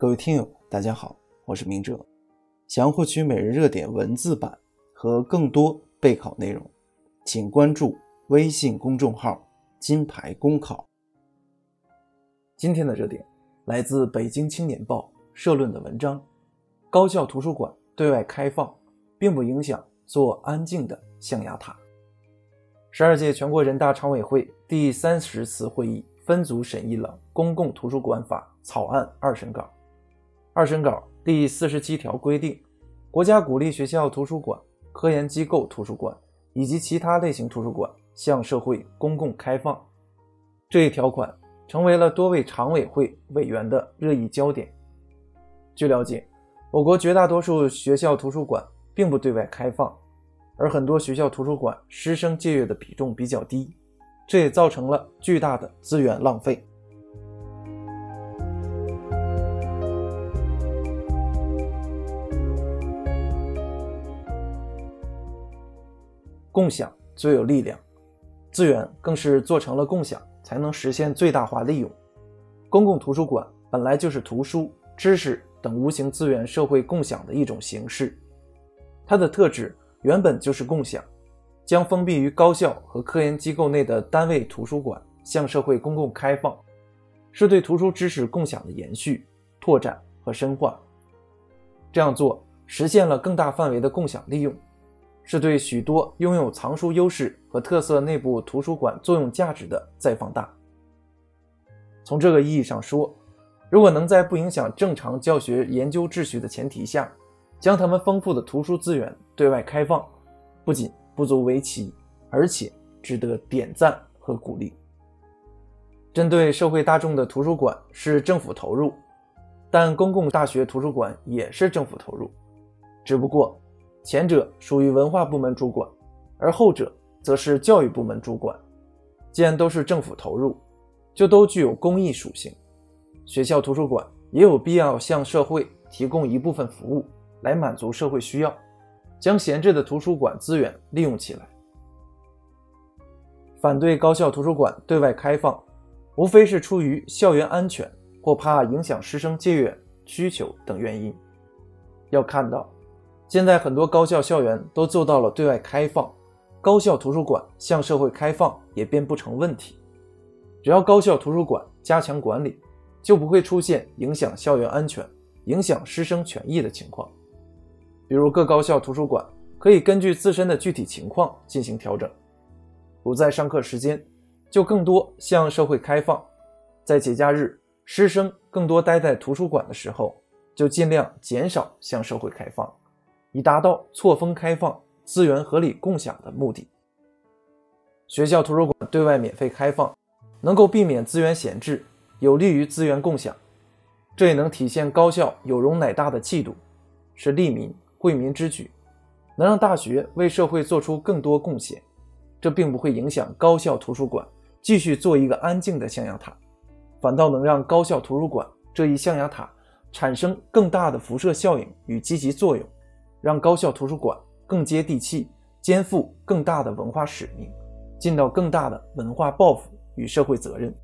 各位听友，大家好，我是明哲。想要获取每日热点文字版和更多备考内容，请关注微信公众号“金牌公考”。今天的热点来自《北京青年报》社论的文章：高校图书馆对外开放，并不影响做安静的象牙塔。十二届全国人大常委会第三十次会议分组审议了《公共图书馆法》草案二审稿。二审稿第四十七条规定，国家鼓励学校图书馆、科研机构图书馆以及其他类型图书馆向社会公共开放。这一条款成为了多位常委会委员的热议焦点。据了解，我国绝大多数学校图书馆并不对外开放，而很多学校图书馆师生借阅的比重比较低，这也造成了巨大的资源浪费。共享最有力量，资源更是做成了共享才能实现最大化利用。公共图书馆本来就是图书、知识等无形资源社会共享的一种形式，它的特质原本就是共享，将封闭于高校和科研机构内的单位图书馆向社会公共开放，是对图书知识共享的延续、拓展和深化。这样做实现了更大范围的共享利用。是对许多拥有藏书优势和特色内部图书馆作用价值的再放大。从这个意义上说，如果能在不影响正常教学研究秩序的前提下，将他们丰富的图书资源对外开放，不仅不足为奇，而且值得点赞和鼓励。针对社会大众的图书馆是政府投入，但公共大学图书馆也是政府投入，只不过。前者属于文化部门主管，而后者则是教育部门主管。既然都是政府投入，就都具有公益属性。学校图书馆也有必要向社会提供一部分服务，来满足社会需要，将闲置的图书馆资源利用起来。反对高校图书馆对外开放，无非是出于校园安全或怕影响师生借阅需求等原因。要看到。现在很多高校校园都做到了对外开放，高校图书馆向社会开放也便不成问题。只要高校图书馆加强管理，就不会出现影响校园安全、影响师生权益的情况。比如各高校图书馆可以根据自身的具体情况进行调整，不在上课时间就更多向社会开放，在节假日师生更多待在图书馆的时候，就尽量减少向社会开放。以达到错峰开放、资源合理共享的目的。学校图书馆对外免费开放，能够避免资源闲置，有利于资源共享。这也能体现高校有容乃大的气度，是利民惠民之举，能让大学为社会做出更多贡献。这并不会影响高校图书馆继续做一个安静的象牙塔，反倒能让高校图书馆这一象牙塔产生更大的辐射效应与积极作用。让高校图书馆更接地气，肩负更大的文化使命，尽到更大的文化抱负与社会责任。